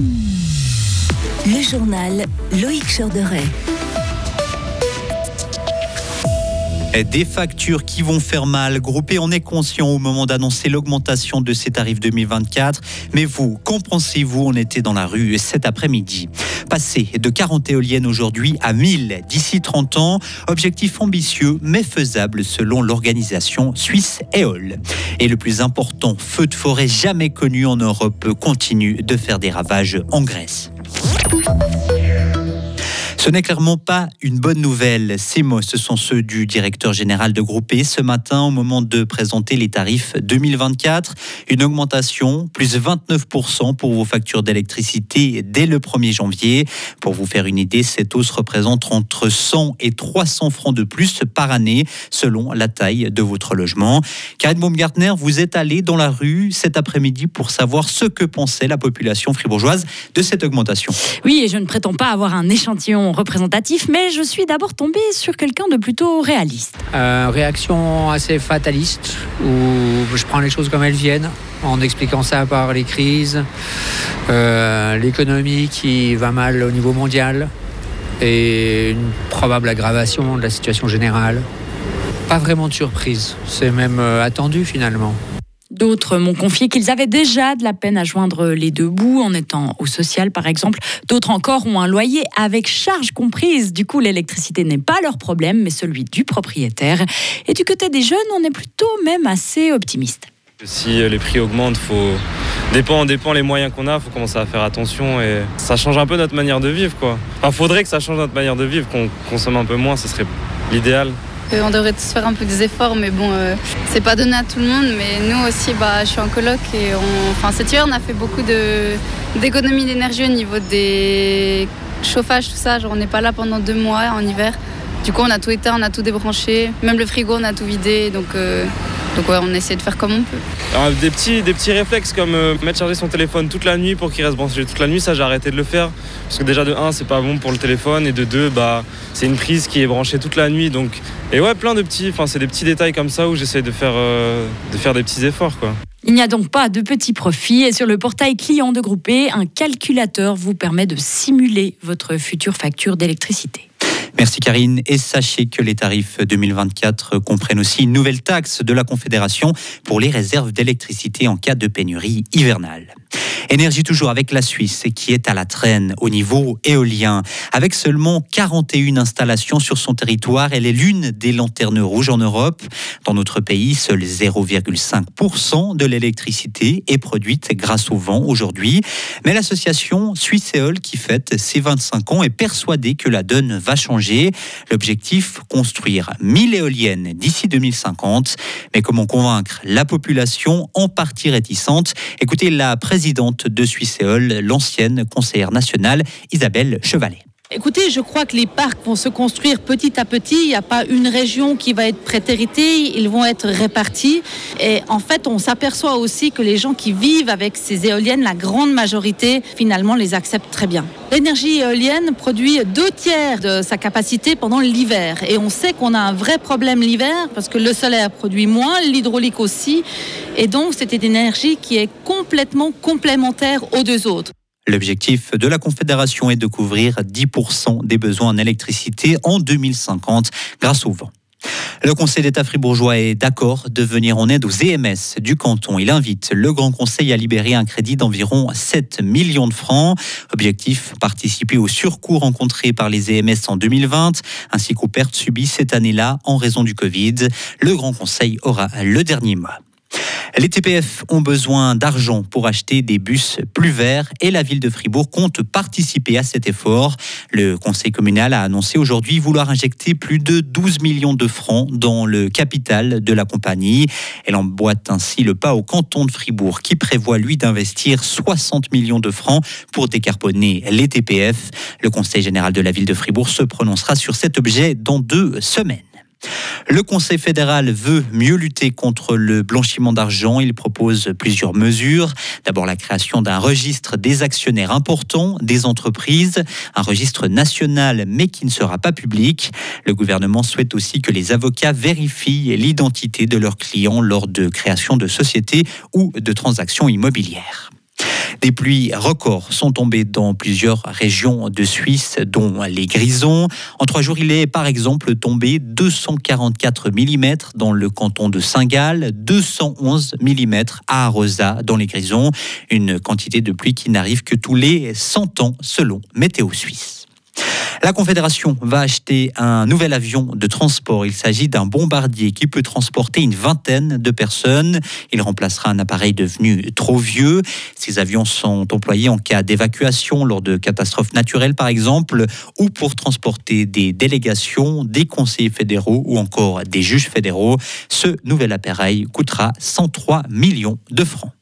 Le journal Loïc Chorderet. Des factures qui vont faire mal. Groupé, on est conscient au moment d'annoncer l'augmentation de ces tarifs 2024. Mais vous, qu'en pensez-vous? On était dans la rue cet après-midi. Passer de 40 éoliennes aujourd'hui à 1000 d'ici 30 ans. Objectif ambitieux mais faisable selon l'organisation suisse EOL. Et le plus important, feu de forêt jamais connu en Europe continue de faire des ravages en Grèce. Ce n'est clairement pas une bonne nouvelle. Ces mots, ce sont ceux du directeur général de Groupé ce matin au moment de présenter les tarifs 2024. Une augmentation, plus 29% pour vos factures d'électricité dès le 1er janvier. Pour vous faire une idée, cette hausse représente entre 100 et 300 francs de plus par année selon la taille de votre logement. Karine Baumgartner, vous êtes allée dans la rue cet après-midi pour savoir ce que pensait la population fribourgeoise de cette augmentation. Oui, et je ne prétends pas avoir un échantillon représentatif, mais je suis d'abord tombée sur quelqu'un de plutôt réaliste. Euh, réaction assez fataliste, où je prends les choses comme elles viennent, en expliquant ça par les crises, euh, l'économie qui va mal au niveau mondial et une probable aggravation de la situation générale. Pas vraiment de surprise, c'est même euh, attendu finalement. D'autres m'ont confié qu'ils avaient déjà de la peine à joindre les deux bouts en étant au social par exemple. D'autres encore ont un loyer avec charge comprise. Du coup, l'électricité n'est pas leur problème, mais celui du propriétaire. Et du côté des jeunes, on est plutôt même assez optimiste. Si les prix augmentent, faut dépend, dépend les moyens qu'on a, faut commencer à faire attention et ça change un peu notre manière de vivre quoi. Enfin, faudrait que ça change notre manière de vivre, qu'on consomme un peu moins, ce serait l'idéal. Euh, on devrait tous faire un peu des efforts, mais bon, euh, c'est pas donné à tout le monde. Mais nous aussi, bah, je suis en coloc et on, enfin, cet hiver, on a fait beaucoup d'économies d'énergie au niveau des chauffages, tout ça. Genre, on n'est pas là pendant deux mois en hiver. Du coup, on a tout éteint, on a tout débranché. Même le frigo, on a tout vidé. Donc, euh, donc ouais, on essaie de faire comme on peut. Alors, des, petits, des petits réflexes comme euh, mettre charger son téléphone toute la nuit pour qu'il reste branché toute la nuit, ça j'ai arrêté de le faire. Parce que déjà de 1 c'est pas bon pour le téléphone et de 2 bah, c'est une prise qui est branchée toute la nuit. Donc... Et ouais plein de petits, enfin c'est des petits détails comme ça où j'essaie de faire, euh, de faire des petits efforts quoi. Il n'y a donc pas de petits profits et sur le portail client de Groupé, un calculateur vous permet de simuler votre future facture d'électricité. Merci Karine. Et sachez que les tarifs 2024 comprennent aussi une nouvelle taxe de la Confédération pour les réserves d'électricité en cas de pénurie hivernale. Énergie toujours avec la Suisse qui est à la traîne au niveau éolien. Avec seulement 41 installations sur son territoire, elle est l'une des lanternes rouges en Europe. Dans notre pays, seul 0,5% de l'électricité est produite grâce au vent aujourd'hui. Mais l'association Suisse Éole qui fête ses 25 ans est persuadée que la donne va changer. L'objectif, construire 1000 éoliennes d'ici 2050. Mais comment convaincre la population en partie réticente? Écoutez la présidente de Suisséol, l'ancienne conseillère nationale Isabelle Chevalet. Écoutez, je crois que les parcs vont se construire petit à petit. Il n'y a pas une région qui va être prétéritée. Ils vont être répartis. Et en fait, on s'aperçoit aussi que les gens qui vivent avec ces éoliennes, la grande majorité, finalement, les acceptent très bien. L'énergie éolienne produit deux tiers de sa capacité pendant l'hiver. Et on sait qu'on a un vrai problème l'hiver parce que le solaire produit moins, l'hydraulique aussi. Et donc, c'est une énergie qui est complètement complémentaire aux deux autres. L'objectif de la Confédération est de couvrir 10% des besoins en électricité en 2050 grâce au vent. Le Conseil d'État fribourgeois est d'accord de venir en aide aux EMS du canton. Il invite le Grand Conseil à libérer un crédit d'environ 7 millions de francs. Objectif, participer aux surcoûts rencontrés par les EMS en 2020, ainsi qu'aux pertes subies cette année-là en raison du Covid. Le Grand Conseil aura le dernier mot. Les TPF ont besoin d'argent pour acheter des bus plus verts et la ville de Fribourg compte participer à cet effort. Le conseil communal a annoncé aujourd'hui vouloir injecter plus de 12 millions de francs dans le capital de la compagnie. Elle emboîte ainsi le pas au canton de Fribourg qui prévoit lui d'investir 60 millions de francs pour décarboner les TPF. Le conseil général de la ville de Fribourg se prononcera sur cet objet dans deux semaines. Le Conseil fédéral veut mieux lutter contre le blanchiment d'argent. Il propose plusieurs mesures. D'abord la création d'un registre des actionnaires importants des entreprises, un registre national mais qui ne sera pas public. Le gouvernement souhaite aussi que les avocats vérifient l'identité de leurs clients lors de création de sociétés ou de transactions immobilières. Des pluies records sont tombées dans plusieurs régions de Suisse, dont les Grisons. En trois jours, il est par exemple tombé 244 mm dans le canton de Saint-Gall, 211 mm à Arosa dans les Grisons. Une quantité de pluie qui n'arrive que tous les 100 ans selon Météo Suisse. La Confédération va acheter un nouvel avion de transport. Il s'agit d'un bombardier qui peut transporter une vingtaine de personnes. Il remplacera un appareil devenu trop vieux. Ces avions sont employés en cas d'évacuation lors de catastrophes naturelles par exemple ou pour transporter des délégations, des conseillers fédéraux ou encore des juges fédéraux. Ce nouvel appareil coûtera 103 millions de francs.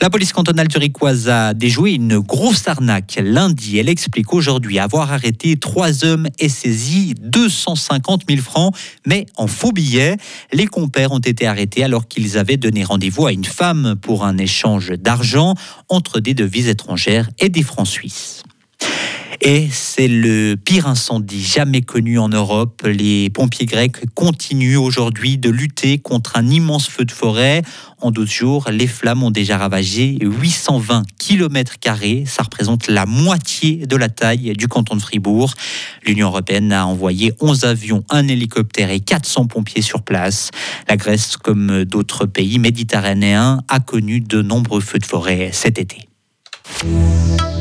La police cantonale zurichoise a déjoué une grosse arnaque lundi. Elle explique aujourd'hui avoir arrêté trois hommes et saisi 250 000 francs, mais en faux billets. Les compères ont été arrêtés alors qu'ils avaient donné rendez-vous à une femme pour un échange d'argent entre des devises étrangères et des francs suisses. Et c'est le pire incendie jamais connu en Europe. Les pompiers grecs continuent aujourd'hui de lutter contre un immense feu de forêt. En 12 jours, les flammes ont déjà ravagé 820 km. Ça représente la moitié de la taille du canton de Fribourg. L'Union européenne a envoyé 11 avions, un hélicoptère et 400 pompiers sur place. La Grèce, comme d'autres pays méditerranéens, a connu de nombreux feux de forêt cet été.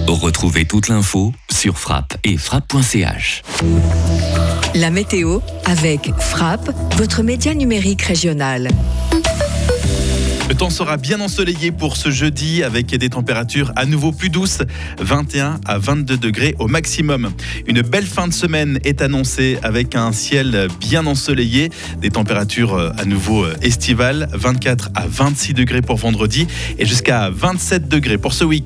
Retrouvez toute l'info sur frappe et frappe.ch. La météo avec Frappe, votre média numérique régional. Le temps sera bien ensoleillé pour ce jeudi avec des températures à nouveau plus douces, 21 à 22 degrés au maximum. Une belle fin de semaine est annoncée avec un ciel bien ensoleillé, des températures euh, à nouveau euh, estivales, 24 à 26 degrés pour vendredi et jusqu'à 27 degrés pour ce week-end.